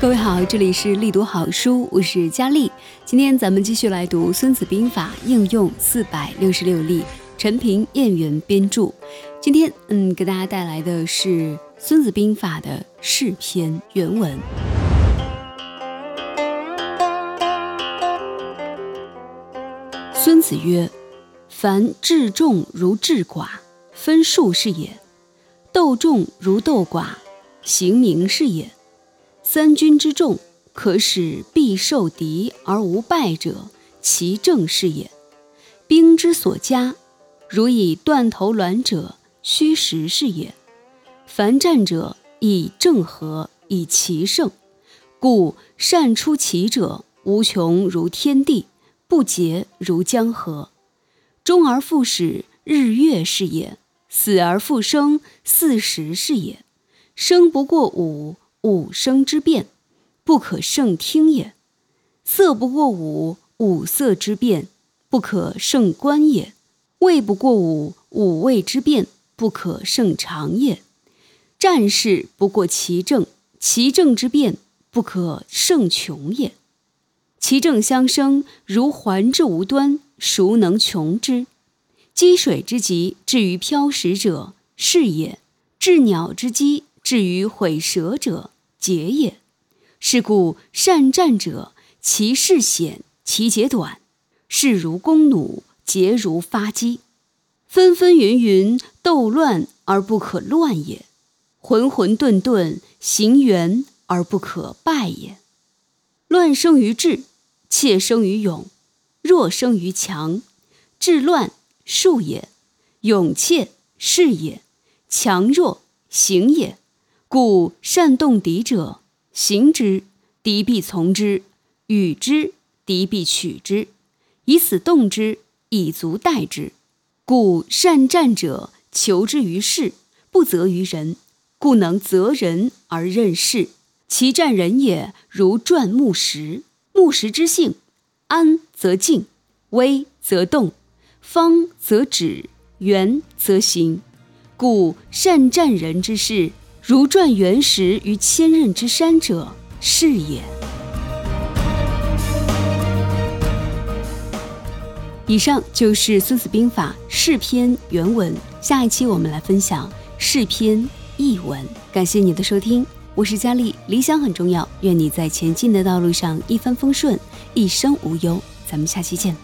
各位好，这里是力读好书，我是佳丽。今天咱们继续来读《孙子兵法》应用四百六十六例，陈平、燕元编著。今天，嗯，给大家带来的是《孙子兵法》的释篇原文。孙子曰：“凡治众如治寡，分数是也；斗众如斗寡，行名是也。”三军之众，可使必受敌而无败者，其正是也。兵之所加，如以断头卵者，虚实是也。凡战者，以正和，以奇胜。故善出奇者，无穷如天地，不竭如江河。终而复始，日月是也；死而复生，四时是也。生不过五。五声之变，不可胜听也；色不过五，五色之变，不可胜观也；味不过五，五味之变，不可胜尝也。战事不过其正，其正之变，不可胜穷也。其正相生，如环之无端，孰能穷之？积水之急，至于漂石者，是也；治鸟之机。至于毁蛇者，节也。是故善战者，其势险，其节短。势如弓弩，节如发机。纷纷云云，斗乱而不可乱也；浑浑沌沌，行圆而不可败也。乱生于智，怯生于勇，弱生于强。智乱术也，勇怯势也，强弱行也。故善动敌者，行之，敌必从之；与之，敌必取之。以死动之，以足待之。故善战者，求之于事，不责于人，故能择人而任事。其战人也，如转木石。木石之性，安则静，危则动，方则止，圆则行。故善战人之事。如转原石于千仞之山者，是也。以上就是《孙子兵法·试篇》原文。下一期我们来分享《试篇》译文。感谢你的收听，我是佳丽。理想很重要，愿你在前进的道路上一帆风顺，一生无忧。咱们下期见。